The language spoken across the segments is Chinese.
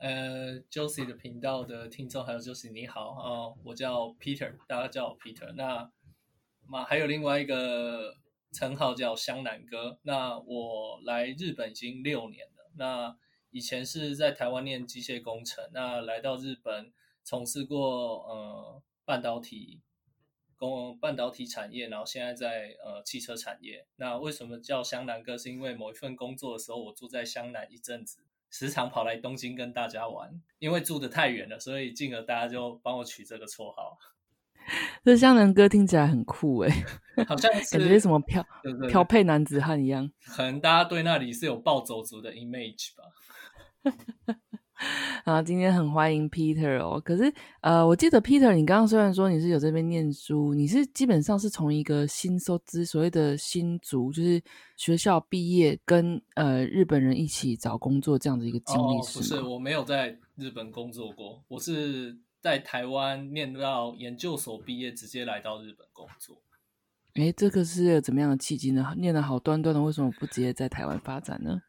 呃，Josie 的频道的听众还有 Josie 你好啊，我叫 Peter，大家叫我 Peter。那嘛还有另外一个称号叫香南哥。那我来日本已经六年了。那以前是在台湾念机械工程，那来到日本从事过呃半导体工半导体产业，然后现在在呃汽车产业。那为什么叫香南哥？是因为某一份工作的时候，我住在香南一阵子。时常跑来东京跟大家玩，因为住的太远了，所以进而大家就帮我取这个绰号。这香南哥听起来很酷哎，好像 感觉什么漂漂配男子汉一样。可能大家对那里是有暴走族的 image 吧。啊，今天很欢迎 Peter 哦。可是，呃，我记得 Peter，你刚刚虽然说你是有这边念书，你是基本上是从一个新收资所谓的新族，就是学校毕业跟呃日本人一起找工作这样的一个经历是不是，我没有在日本工作过，我是在台湾念到研究所毕业，直接来到日本工作。哎，这个是怎么样的契机呢？念的好端端的，为什么不直接在台湾发展呢？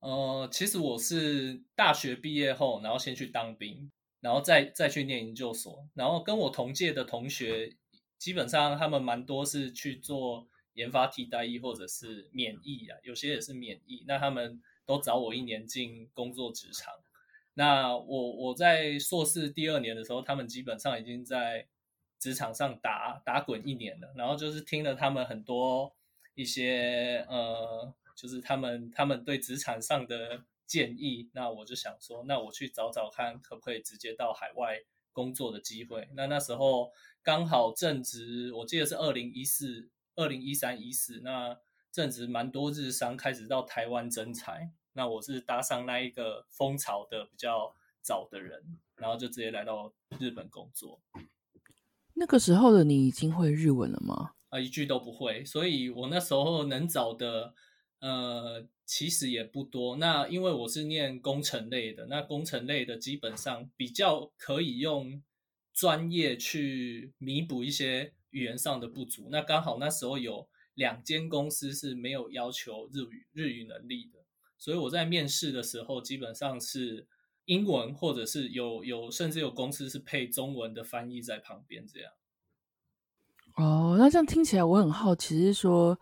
呃，其实我是大学毕业后，然后先去当兵，然后再再去念研究所，然后跟我同届的同学，基本上他们蛮多是去做研发替代役或者是免疫啊，有些也是免疫，那他们都早我一年进工作职场。那我我在硕士第二年的时候，他们基本上已经在职场上打打滚一年了，然后就是听了他们很多一些呃。就是他们他们对职场上的建议，那我就想说，那我去找找看，可不可以直接到海外工作的机会。那那时候刚好正值，我记得是二零一四、二零一三、一四，那正值蛮多日商开始到台湾征才，那我是搭上那一个风潮的比较早的人，然后就直接来到日本工作。那个时候的你已经会日文了吗？啊，一句都不会，所以我那时候能找的。呃，其实也不多。那因为我是念工程类的，那工程类的基本上比较可以用专业去弥补一些语言上的不足。那刚好那时候有两间公司是没有要求日语日语能力的，所以我在面试的时候基本上是英文，或者是有有甚至有公司是配中文的翻译在旁边这样。哦，那这样听起来我很好奇，是说。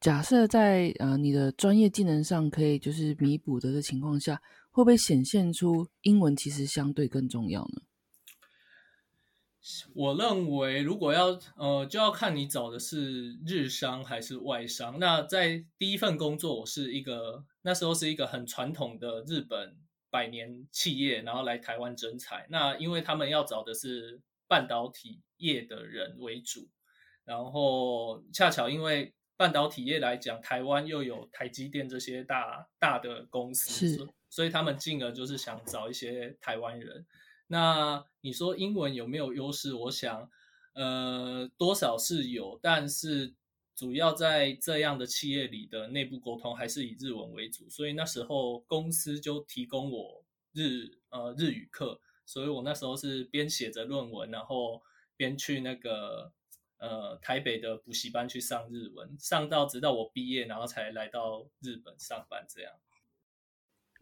假设在呃你的专业技能上可以就是弥补的的情况下，会不会显现出英文其实相对更重要呢？我认为如果要呃就要看你找的是日商还是外商。那在第一份工作，我是一个那时候是一个很传统的日本百年企业，然后来台湾征才。那因为他们要找的是半导体业的人为主，然后恰巧因为。半导体业来讲，台湾又有台积电这些大大的公司，所以他们进而就是想找一些台湾人。那你说英文有没有优势？我想，呃，多少是有，但是主要在这样的企业里的内部沟通还是以日文为主。所以那时候公司就提供我日呃日语课，所以我那时候是边写着论文，然后边去那个。呃，台北的补习班去上日文，上到直到我毕业，然后才来到日本上班这样。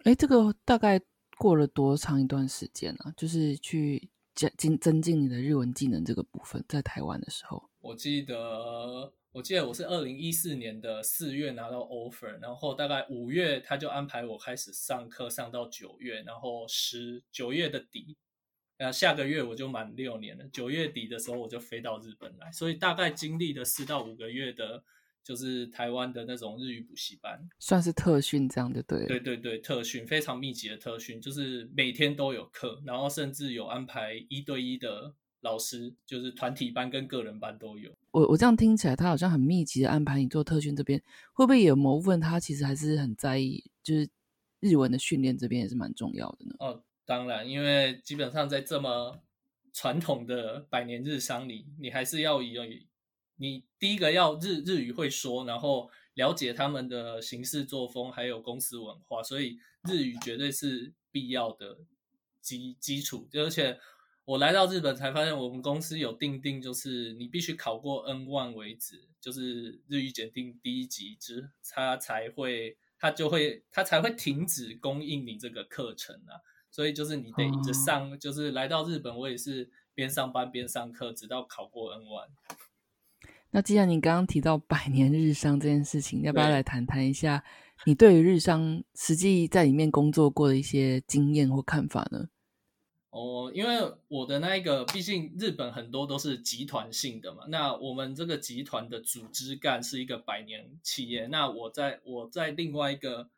哎，这个大概过了多长一段时间呢？就是去加进增进你的日文技能这个部分，在台湾的时候，我记得，我记得我是二零一四年的四月拿到 offer，然后大概五月他就安排我开始上课，上到九月，然后十九月的底。那下个月我就满六年了，九月底的时候我就飞到日本来，所以大概经历了四到五个月的，就是台湾的那种日语补习班，算是特训这样的对。对对对，特训非常密集的特训，就是每天都有课，然后甚至有安排一对一的老师，就是团体班跟个人班都有。我我这样听起来，他好像很密集的安排你做特训，这边会不会有某部分他其实还是很在意，就是日文的训练这边也是蛮重要的呢？哦。当然，因为基本上在这么传统的百年日商里，你还是要以你第一个要日日语会说，然后了解他们的行事作风，还有公司文化，所以日语绝对是必要的基基础。而且我来到日本才发现，我们公司有定定，就是你必须考过 N one 为止，就是日语检定第一级之，他才会他就会他才会停止供应你这个课程啊。所以就是你得一直上，就是来到日本，我也是边上班边上课，直到考过 N one。那既然你刚刚提到百年日商这件事情，要不要来谈谈一下你对于日商实际在里面工作过的一些经验或看法呢？哦，因为我的那一个，毕竟日本很多都是集团性的嘛，那我们这个集团的组织干是一个百年企业，那我在我在另外一个。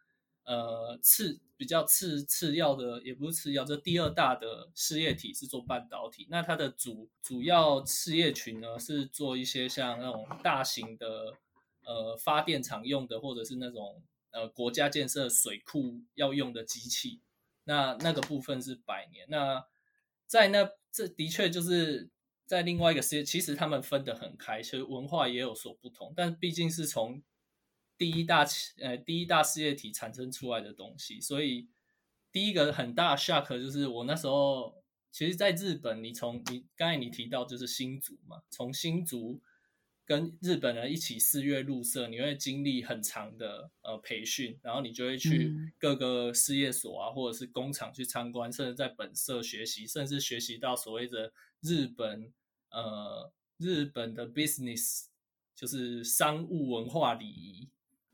呃，次比较次次要的也不是次要，这第二大的事业体是做半导体。那它的主主要事业群呢，是做一些像那种大型的呃发电厂用的，或者是那种呃国家建设水库要用的机器。那那个部分是百年。那在那这的确就是在另外一个事业，其实他们分得很开，其实文化也有所不同，但毕竟是从。第一大呃第一大事业体产生出来的东西，所以第一个很大 shock 就是我那时候，其实在日本，你从你刚才你提到就是新竹嘛，从新竹跟日本人一起四月入社，你会经历很长的呃培训，然后你就会去各个事业所啊，或者是工厂去参观，甚至在本社学习，甚至学习到所谓的日本呃日本的 business，就是商务文化礼仪。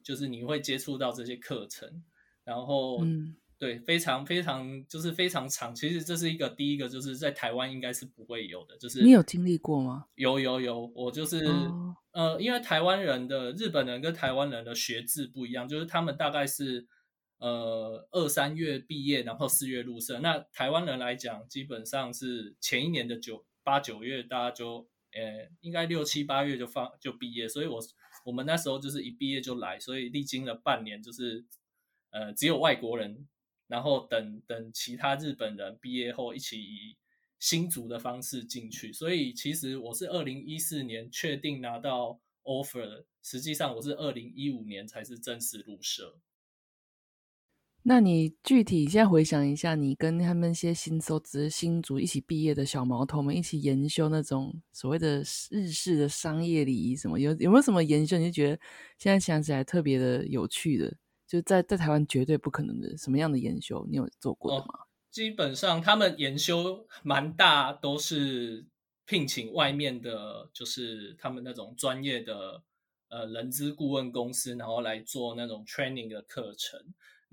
就是你会接触到这些课程，然后，嗯对，非常非常就是非常长。其实这是一个第一个，就是在台湾应该是不会有的。就是你有经历过吗？有有有，我就是呃，因为台湾人的日本人跟台湾人的学制不一样，就是他们大概是呃二三月毕业，然后四月入社。那台湾人来讲，基本上是前一年的九八九月，大家就呃应该六七八月就放就毕业，所以我。我们那时候就是一毕业就来，所以历经了半年，就是呃只有外国人，然后等等其他日本人毕业后一起以新族的方式进去。所以其实我是二零一四年确定拿到 offer，实际上我是二零一五年才是正式入社。那你具体现在回想一下，你跟他们一些新收职新族一起毕业的小毛头们一起研修那种所谓的日式的商业礼仪什么，有有没有什么研修？你就觉得现在想起来特别的有趣的，就在在台湾绝对不可能的什么样的研修，你有做过的吗？基本上他们研修蛮大，都是聘请外面的，就是他们那种专业的呃人资顾问公司，然后来做那种 training 的课程。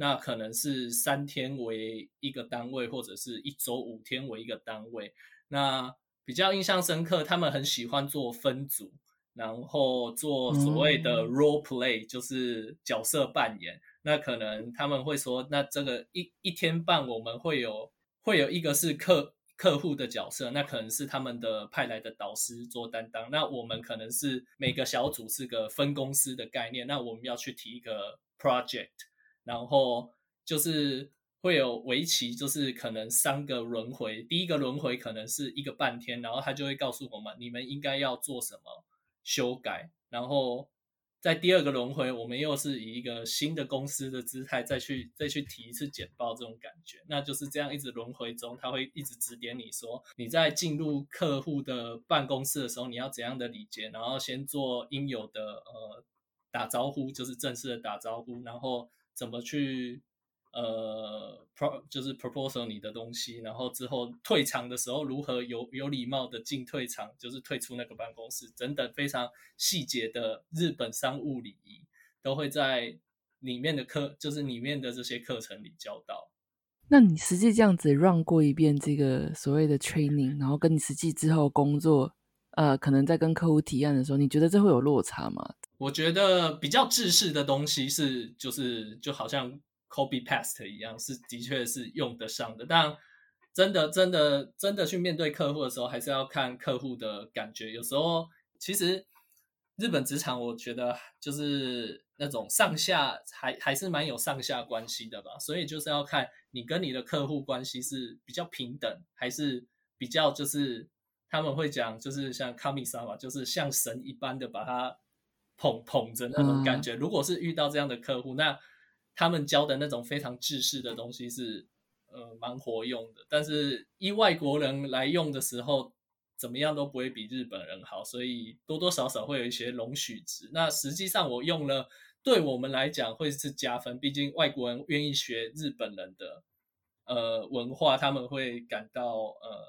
那可能是三天为一个单位，或者是一周五天为一个单位。那比较印象深刻，他们很喜欢做分组，然后做所谓的 role play，就是角色扮演。那可能他们会说，那这个一一天半我们会有会有一个是客客户的角色，那可能是他们的派来的导师做担当。那我们可能是每个小组是个分公司的概念，那我们要去提一个 project。然后就是会有围棋，就是可能三个轮回，第一个轮回可能是一个半天，然后他就会告诉我们你们应该要做什么修改，然后在第二个轮回，我们又是以一个新的公司的姿态再去再去提一次简报，这种感觉，那就是这样一直轮回中，他会一直指点你说你在进入客户的办公室的时候，你要怎样的礼节，然后先做应有的呃打招呼，就是正式的打招呼，然后。怎么去呃 pro 就是 proposal 你的东西，然后之后退场的时候如何有有礼貌的进退场，就是退出那个办公室，等等非常细节的日本商务礼仪，都会在里面的课，就是里面的这些课程里教到。那你实际这样子 run 过一遍这个所谓的 training，然后跟你实际之后工作，呃，可能在跟客户提案的时候，你觉得这会有落差吗？我觉得比较制式的东西是，就是就好像 copy paste 一样，是的确是用得上的。但真的、真的、真的去面对客户的时候，还是要看客户的感觉。有时候其实日本职场，我觉得就是那种上下还还是蛮有上下关系的吧，所以就是要看你跟你的客户关系是比较平等，还是比较就是他们会讲就是像卡米萨嘛，就是像神一般的把他捧捧着那种感觉。如果是遇到这样的客户，那他们教的那种非常制式的东西是呃蛮活用的，但是依外国人来用的时候。怎么样都不会比日本人好，所以多多少少会有一些容许值。那实际上我用了，对我们来讲会是加分，毕竟外国人愿意学日本人的呃文化，他们会感到呃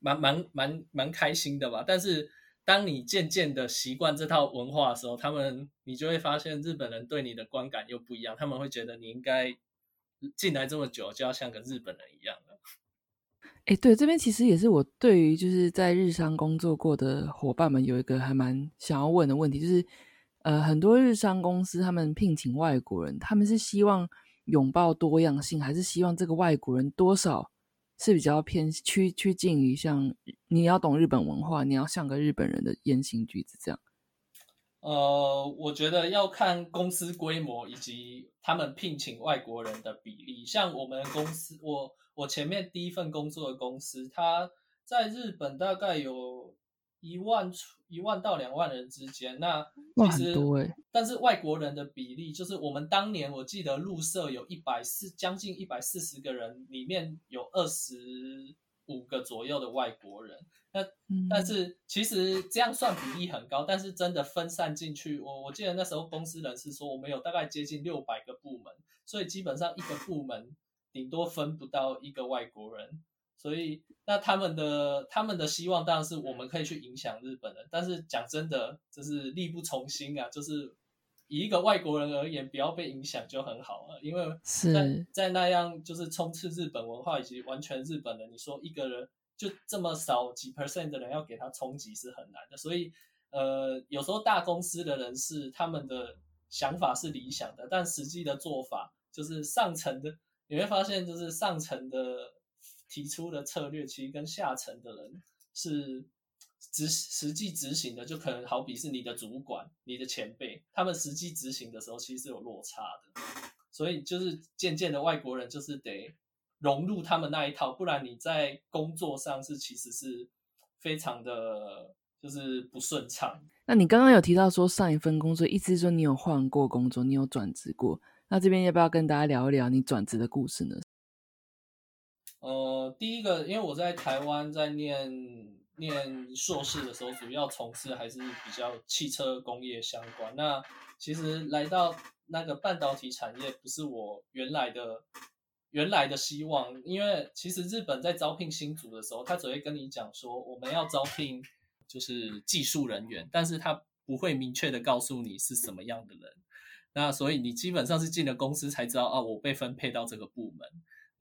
蛮蛮蛮蛮开心的吧。但是当你渐渐的习惯这套文化的时候，他们你就会发现日本人对你的观感又不一样，他们会觉得你应该进来这么久就要像个日本人一样了。哎，对，这边其实也是我对于就是在日商工作过的伙伴们有一个还蛮想要问的问题，就是呃，很多日商公司他们聘请外国人，他们是希望拥抱多样性，还是希望这个外国人多少是比较偏趋趋近于像你要懂日本文化，你要像个日本人的言行举止这样？呃，我觉得要看公司规模以及他们聘请外国人的比例，像我们公司我。我前面第一份工作的公司，它在日本大概有一万出一万到两万人之间。那其实，但是外国人的比例，就是我们当年我记得入社有一百四将近一百四十个人，里面有二十五个左右的外国人。那但是其实这样算比例很高，但是真的分散进去，我我记得那时候公司人事说，我们有大概接近六百个部门，所以基本上一个部门。顶多分不到一个外国人，所以那他们的他们的希望当然是我们可以去影响日本人。但是讲真的，就是力不从心啊。就是以一个外国人而言，不要被影响就很好了。因为在在那样就是充斥日本文化以及完全日本的，你说一个人就这么少几 percent 的人要给他冲击是很难的。所以呃，有时候大公司的人是他们的想法是理想的，但实际的做法就是上层的。你会发现，就是上层的提出的策略，其实跟下层的人是执实际执行的，就可能好比是你的主管、你的前辈，他们实际执行的时候，其实是有落差的。所以，就是渐渐的，外国人就是得融入他们那一套，不然你在工作上是其实是非常的，就是不顺畅。那你刚刚有提到说上一份工作，意思是说你有换过工作，你有转职过。那这边要不要跟大家聊一聊你转职的故事呢？呃，第一个，因为我在台湾在念念硕士的时候，主要从事还是比较汽车工业相关。那其实来到那个半导体产业，不是我原来的原来的希望，因为其实日本在招聘新组的时候，他只会跟你讲说我们要招聘就是技术人员，但是他不会明确的告诉你是什么样的人。那所以你基本上是进了公司才知道啊，我被分配到这个部门。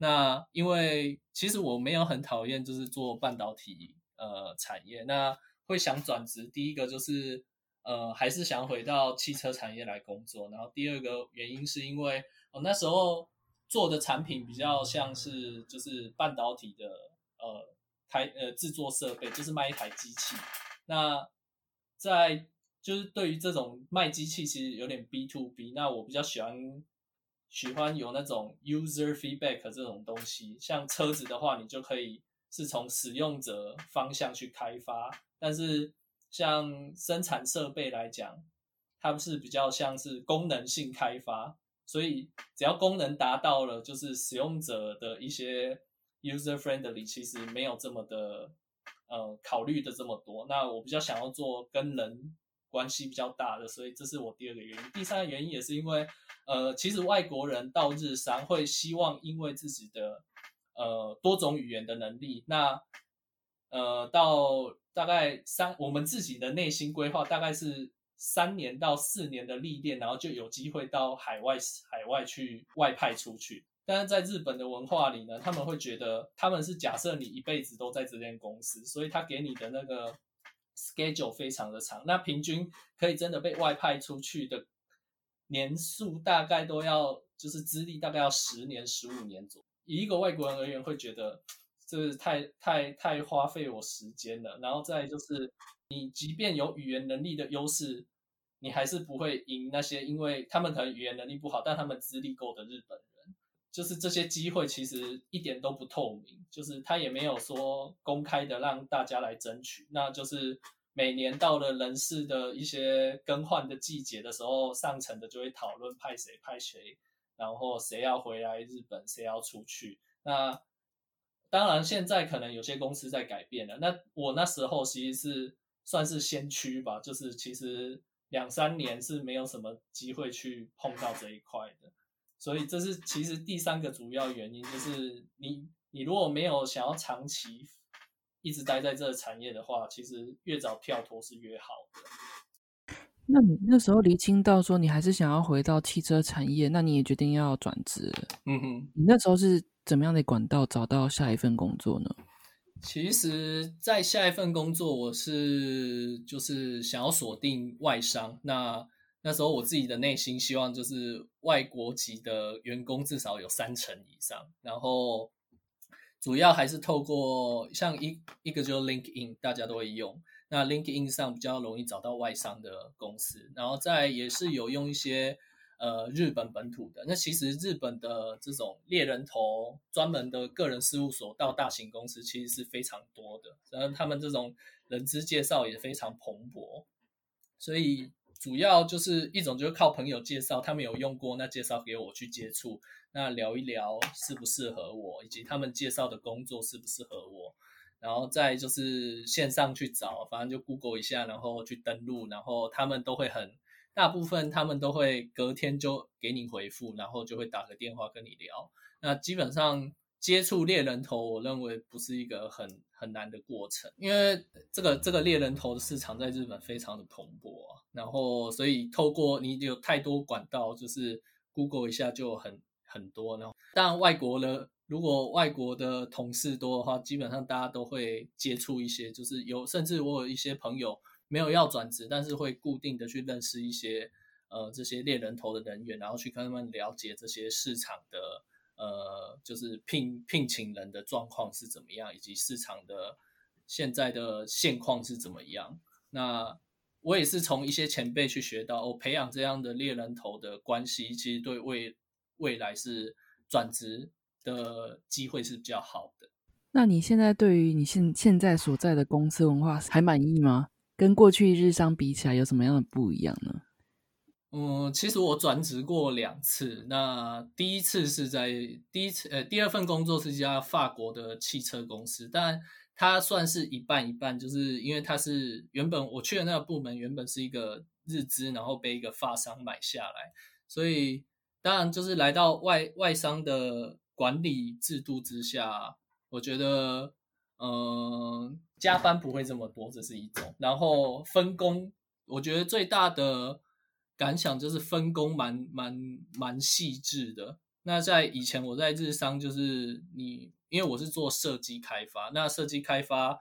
那因为其实我没有很讨厌就是做半导体呃产业，那会想转职。第一个就是呃还是想回到汽车产业来工作，然后第二个原因是因为我那时候做的产品比较像是就是半导体的呃开呃制作设备，就是卖一台机器。那在就是对于这种卖机器，其实有点 B to B。那我比较喜欢喜欢有那种 user feedback 这种东西。像车子的话，你就可以是从使用者方向去开发。但是像生产设备来讲，它不是比较像是功能性开发。所以只要功能达到了，就是使用者的一些 user friendly，其实没有这么的呃考虑的这么多。那我比较想要做跟人。关系比较大的，所以这是我第二个原因。第三个原因也是因为，呃，其实外国人到日商会希望因为自己的呃多种语言的能力，那呃到大概三，我们自己的内心规划大概是三年到四年的历练，然后就有机会到海外海外去外派出去。但是在日本的文化里呢，他们会觉得他们是假设你一辈子都在这间公司，所以他给你的那个。Schedule 非常的长，那平均可以真的被外派出去的年数大概都要，就是资历大概要十年、十五年左右。以一个外国人而言，会觉得这是太太太花费我时间了。然后再就是你即便有语言能力的优势，你还是不会赢那些，因为他们可能语言能力不好，但他们资历够的日本人。就是这些机会其实一点都不透明，就是他也没有说公开的让大家来争取，那就是每年到了人事的一些更换的季节的时候，上层的就会讨论派谁派谁，然后谁要回来日本，谁要出去。那当然现在可能有些公司在改变了，那我那时候其实是算是先驱吧，就是其实两三年是没有什么机会去碰到这一块的。所以这是其实第三个主要原因，就是你你如果没有想要长期一直待在这个产业的话，其实越早跳脱是越好的。那你那时候离清到说你还是想要回到汽车产业，那你也决定要转职。嗯哼，你那时候是怎么样的管道找到下一份工作呢？其实，在下一份工作，我是就是想要锁定外商那。那时候我自己的内心希望就是外国籍的员工至少有三成以上，然后主要还是透过像一一个就 LinkedIn，大家都会用，那 LinkedIn 上比较容易找到外商的公司，然后再也是有用一些呃日本本土的。那其实日本的这种猎人头专门的个人事务所到大型公司其实是非常多的，然后他们这种人资介绍也非常蓬勃，所以。主要就是一种就是靠朋友介绍，他们有用过，那介绍给我去接触，那聊一聊适不适合我，以及他们介绍的工作适不适合我，然后再就是线上去找，反正就 Google 一下，然后去登录，然后他们都会很大部分他们都会隔天就给你回复，然后就会打个电话跟你聊，那基本上。接触猎人头，我认为不是一个很很难的过程，因为这个这个猎人头的市场在日本非常的蓬勃，然后所以透过你有太多管道，就是 Google 一下就很很多，然后当然外国的如果外国的同事多的话，基本上大家都会接触一些，就是有甚至我有一些朋友没有要转职，但是会固定的去认识一些呃这些猎人头的人员，然后去跟他们了解这些市场的。呃，就是聘聘请人的状况是怎么样，以及市场的现在的现况是怎么样。那我也是从一些前辈去学到，哦，培养这样的猎人头的关系，其实对未未来是转职的机会是比较好的。那你现在对于你现现在所在的公司文化还满意吗？跟过去日商比起来，有什么样的不一样呢？嗯，其实我转职过两次。那第一次是在第一次，呃，第二份工作是一家法国的汽车公司，但它算是一半一半，就是因为它是原本我去的那个部门原本是一个日资，然后被一个法商买下来，所以当然就是来到外外商的管理制度之下，我觉得，嗯，加班不会这么多，这是一种。然后分工，我觉得最大的。感想就是分工蛮蛮蛮细致的。那在以前我在日商，就是你因为我是做设计开发，那设计开发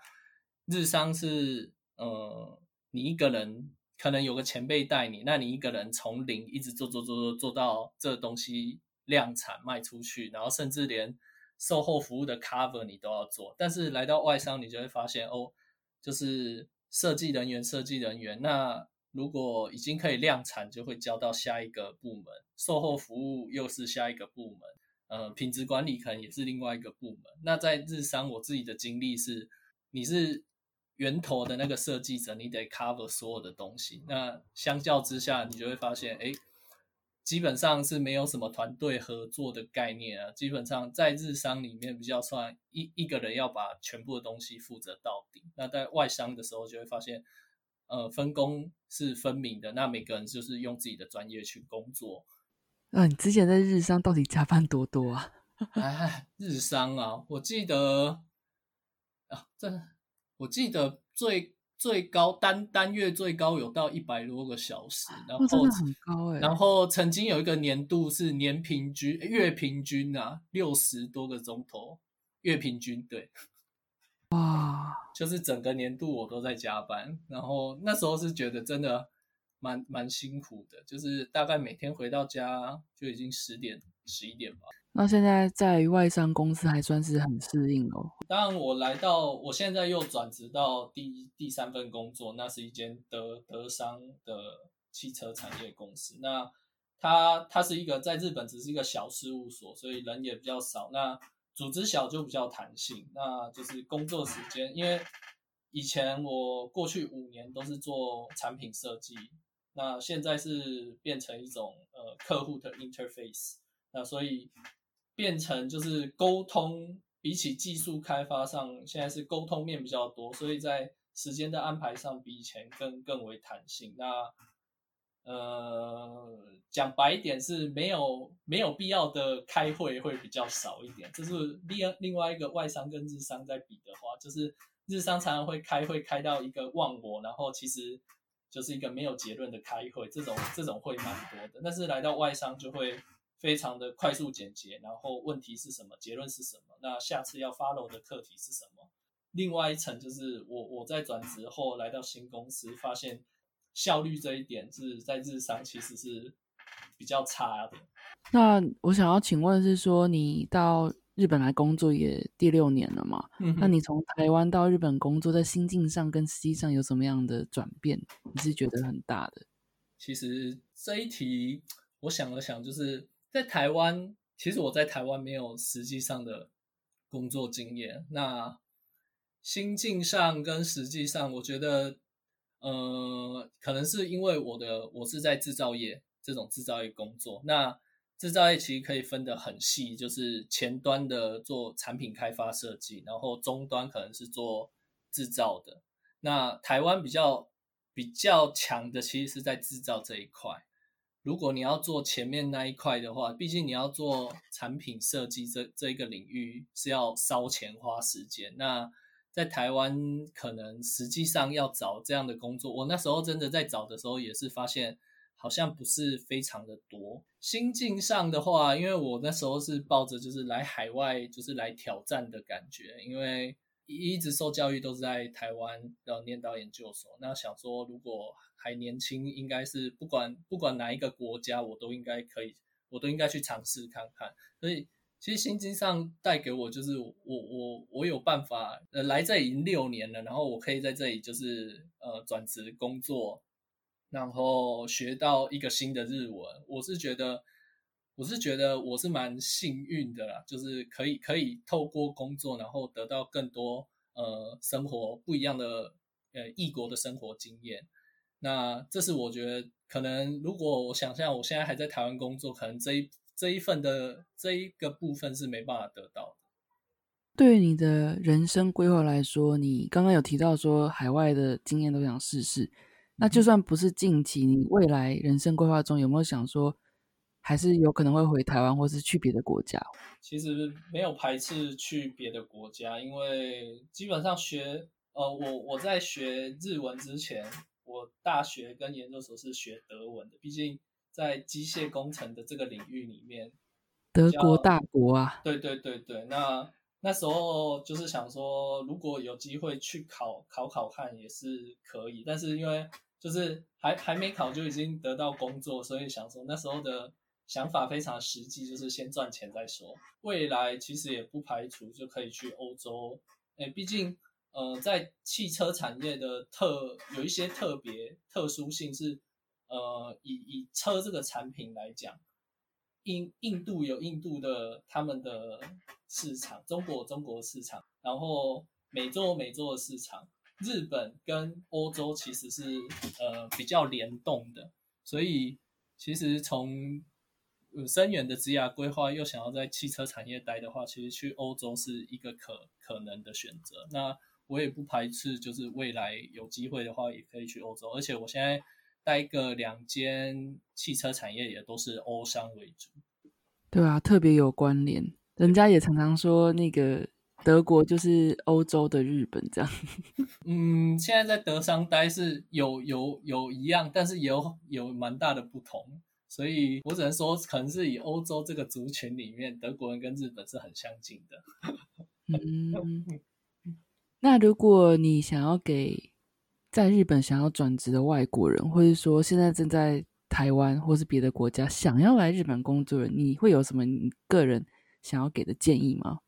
日商是呃你一个人可能有个前辈带你，那你一个人从零一直做做做做做到这东西量产卖出去，然后甚至连售后服务的 cover 你都要做。但是来到外商，你就会发现哦，就是设计人员设计人员那。如果已经可以量产，就会交到下一个部门，售后服务又是下一个部门，呃，品质管理可能也是另外一个部门。那在日商，我自己的经历是，你是源头的那个设计者，你得 cover 所有的东西。那相较之下，你就会发现，哎，基本上是没有什么团队合作的概念啊。基本上在日商里面，比较算一一个人要把全部的东西负责到底。那在外商的时候，就会发现。呃，分工是分明的，那每个人就是用自己的专业去工作。那你之前在日商到底加班多多啊？哎，日商啊，我记得啊，这我记得最最高单单月最高有到一百多个小时，然后很高哎。然后曾经有一个年度是年平均月平均啊，六十多个钟头，月平均对。哇，就是整个年度我都在加班，然后那时候是觉得真的蛮蛮辛苦的，就是大概每天回到家就已经十点十一点吧。那现在在外商公司还算是很适应哦。当然，我来到我现在又转职到第第三份工作，那是一间德德商的汽车产业公司。那它它是一个在日本只是一个小事务所，所以人也比较少。那组织小就比较弹性，那就是工作时间。因为以前我过去五年都是做产品设计，那现在是变成一种呃客户的 interface，那所以。变成就是沟通，比起技术开发上，现在是沟通面比较多，所以在时间的安排上比以前更更为弹性。那呃，讲白一点是没有没有必要的开会会比较少一点。这是另另外一个外商跟日商在比的话，就是日商常常会开会开到一个忘我，然后其实就是一个没有结论的开会，这种这种会蛮多的。但是来到外商就会。非常的快速简洁，然后问题是什么，结论是什么，那下次要 follow 的课题是什么？另外一层就是我我在转职后来到新公司，发现效率这一点是在日商其实是比较差的。那我想要请问是说，你到日本来工作也第六年了嘛？嗯，那你从台湾到日本工作，在心境上跟实际上有什么样的转变？你是觉得很大的？其实这一题我想了想，就是。在台湾，其实我在台湾没有实际上的工作经验。那心境上跟实际上，我觉得，呃，可能是因为我的我是在制造业这种制造业工作。那制造业其实可以分得很细，就是前端的做产品开发设计，然后终端可能是做制造的。那台湾比较比较强的，其实是在制造这一块。如果你要做前面那一块的话，毕竟你要做产品设计这这一个领域是要烧钱花时间。那在台湾可能实际上要找这样的工作，我那时候真的在找的时候也是发现好像不是非常的多。心境上的话，因为我那时候是抱着就是来海外就是来挑战的感觉，因为一直受教育都是在台湾然后念到研究所，那想说如果。还年轻，应该是不管不管哪一个国家，我都应该可以，我都应该去尝试看看。所以其实心经上带给我就是我我我有办法，呃，来这已经六年了，然后我可以在这里就是呃转职工作，然后学到一个新的日文。我是觉得我是觉得我是蛮幸运的啦，就是可以可以透过工作，然后得到更多呃生活不一样的呃异国的生活经验。那这是我觉得可能，如果我想象我现在还在台湾工作，可能这一这一份的这一个部分是没办法得到的。对于你的人生规划来说，你刚刚有提到说海外的经验都想试试，那就算不是近期，你未来人生规划中有没有想说，还是有可能会回台湾，或是去别的国家？其实没有排斥去别的国家，因为基本上学呃，我我在学日文之前。我大学跟研究所是学德文的，毕竟在机械工程的这个领域里面，德国大国啊。对对对对，那那时候就是想说，如果有机会去考考考看也是可以，但是因为就是还还没考就已经得到工作，所以想说那时候的想法非常实际，就是先赚钱再说。未来其实也不排除就可以去欧洲，哎，毕竟。呃，在汽车产业的特有一些特别特殊性是，呃，以以车这个产品来讲，印印度有印度的他们的市场，中国中国市场，然后美洲美洲的市场，日本跟欧洲其实是呃比较联动的，所以其实从深远的职业规划又想要在汽车产业待的话，其实去欧洲是一个可可能的选择。那我也不排斥，就是未来有机会的话，也可以去欧洲。而且我现在待个两间汽车产业，也都是欧商为主。对啊，特别有关联。人家也常常说，那个德国就是欧洲的日本这样。嗯，现在在德商待是有有有一样，但是有有蛮大的不同。所以我只能说，可能是以欧洲这个族群里面，德国人跟日本是很相近的。嗯。那如果你想要给在日本想要转职的外国人，或者说现在正在台湾或是别的国家想要来日本工作人，你会有什么你个人想要给的建议吗？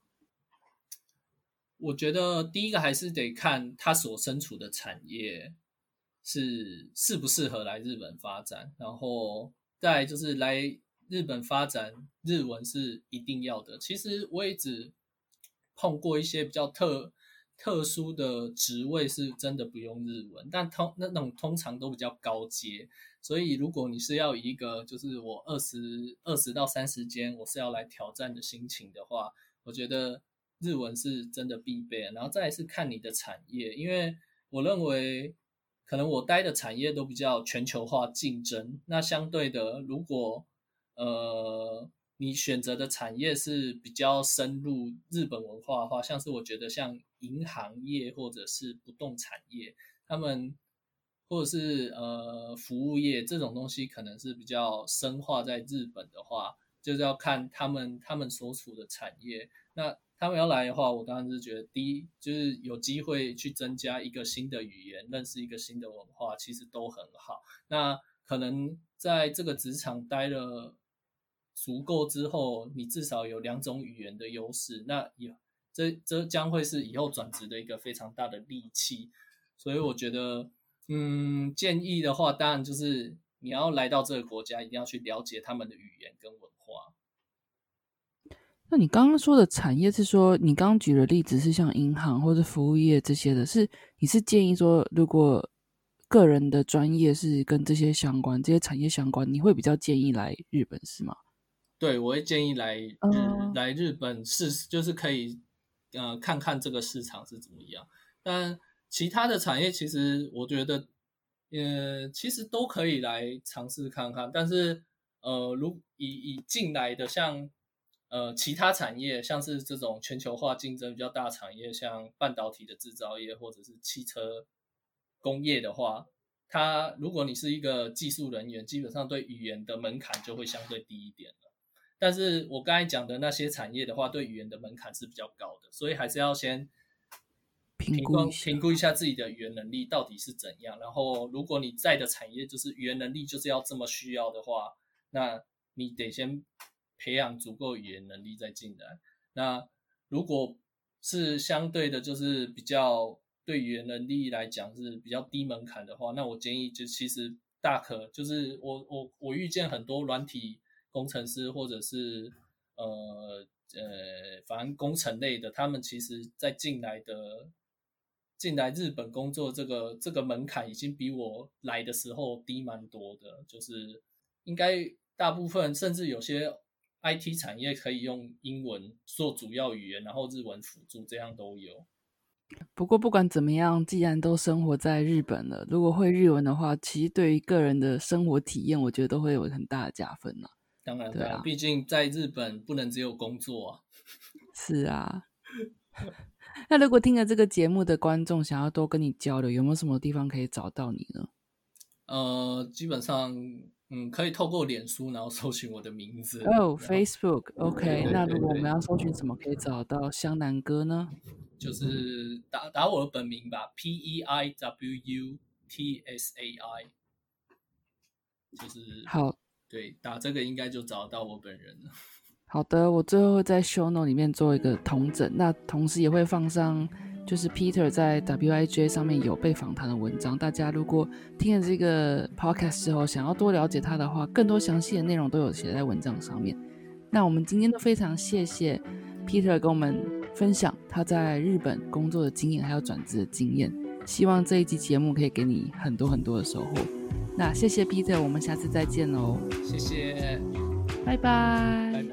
我觉得第一个还是得看他所身处的产业是适不适合来日本发展，然后再就是来日本发展日文是一定要的。其实我也只碰过一些比较特特殊的职位是真的不用日文，但通那种通常都比较高阶。所以如果你是要一个就是我二十二十到三十间我是要来挑战的心情的话，我觉得。日文是真的必备，然后再是看你的产业，因为我认为可能我待的产业都比较全球化竞争。那相对的，如果呃你选择的产业是比较深入日本文化的话，像是我觉得像银行业或者是不动产业，他们或者是呃服务业这种东西，可能是比较深化在日本的话，就是要看他们他们所处的产业那。他们要来的话，我当然是觉得，第一就是有机会去增加一个新的语言，认识一个新的文化，其实都很好。那可能在这个职场待了足够之后，你至少有两种语言的优势，那也这这将会是以后转职的一个非常大的利器。所以我觉得，嗯，建议的话，当然就是你要来到这个国家，一定要去了解他们的语言跟文化。那你刚刚说的产业是说，你刚刚举的例子是像银行或者服务业这些的，是你是建议说，如果个人的专业是跟这些相关、这些产业相关，你会比较建议来日本是吗？对，我会建议来日来日本试，就是可以呃看看这个市场是怎么样。但其他的产业其实我觉得，呃，其实都可以来尝试看看。但是呃，如以以进来的像。呃，其他产业像是这种全球化竞争比较大产业，像半导体的制造业或者是汽车工业的话，它如果你是一个技术人员，基本上对语言的门槛就会相对低一点。但是我刚才讲的那些产业的话，对语言的门槛是比较高的，所以还是要先评估评估一下自己的语言能力到底是怎样。然后，如果你在的产业就是语言能力就是要这么需要的话，那你得先。培养足够语言能力再进来。那如果是相对的，就是比较对语言能力来讲是比较低门槛的话，那我建议就其实大可就是我我我遇见很多软体工程师或者是呃呃反正工程类的，他们其实在进来的进来日本工作这个这个门槛已经比我来的时候低蛮多的，就是应该大部分甚至有些。IT 产业可以用英文做主要语言，然后日文辅助，这样都有。不过不管怎么样，既然都生活在日本了，如果会日文的话，其实对于个人的生活体验，我觉得都会有很大的加分呢。当然，对啊，毕竟在日本不能只有工作啊。是啊。那如果听了这个节目的观众想要多跟你交流，有没有什么地方可以找到你呢？呃，基本上。嗯，可以透过脸书，然后搜寻我的名字。哦，Facebook，OK。那如果我们要搜寻什么，可以找到湘南哥呢？就是打打我的本名吧，P E I W U T S A I。就是好，对，打这个应该就找到我本人了。好的，我最后在 Show Note 里面做一个同整，那同时也会放上。就是 Peter 在 WIJ 上面有被访谈的文章，大家如果听了这个 podcast 之后，想要多了解他的话，更多详细的内容都有写在文章上面。那我们今天都非常谢谢 Peter 跟我们分享他在日本工作的经验，还有转职的经验。希望这一集节目可以给你很多很多的收获。那谢谢 Peter，我们下次再见喽！谢谢，拜拜。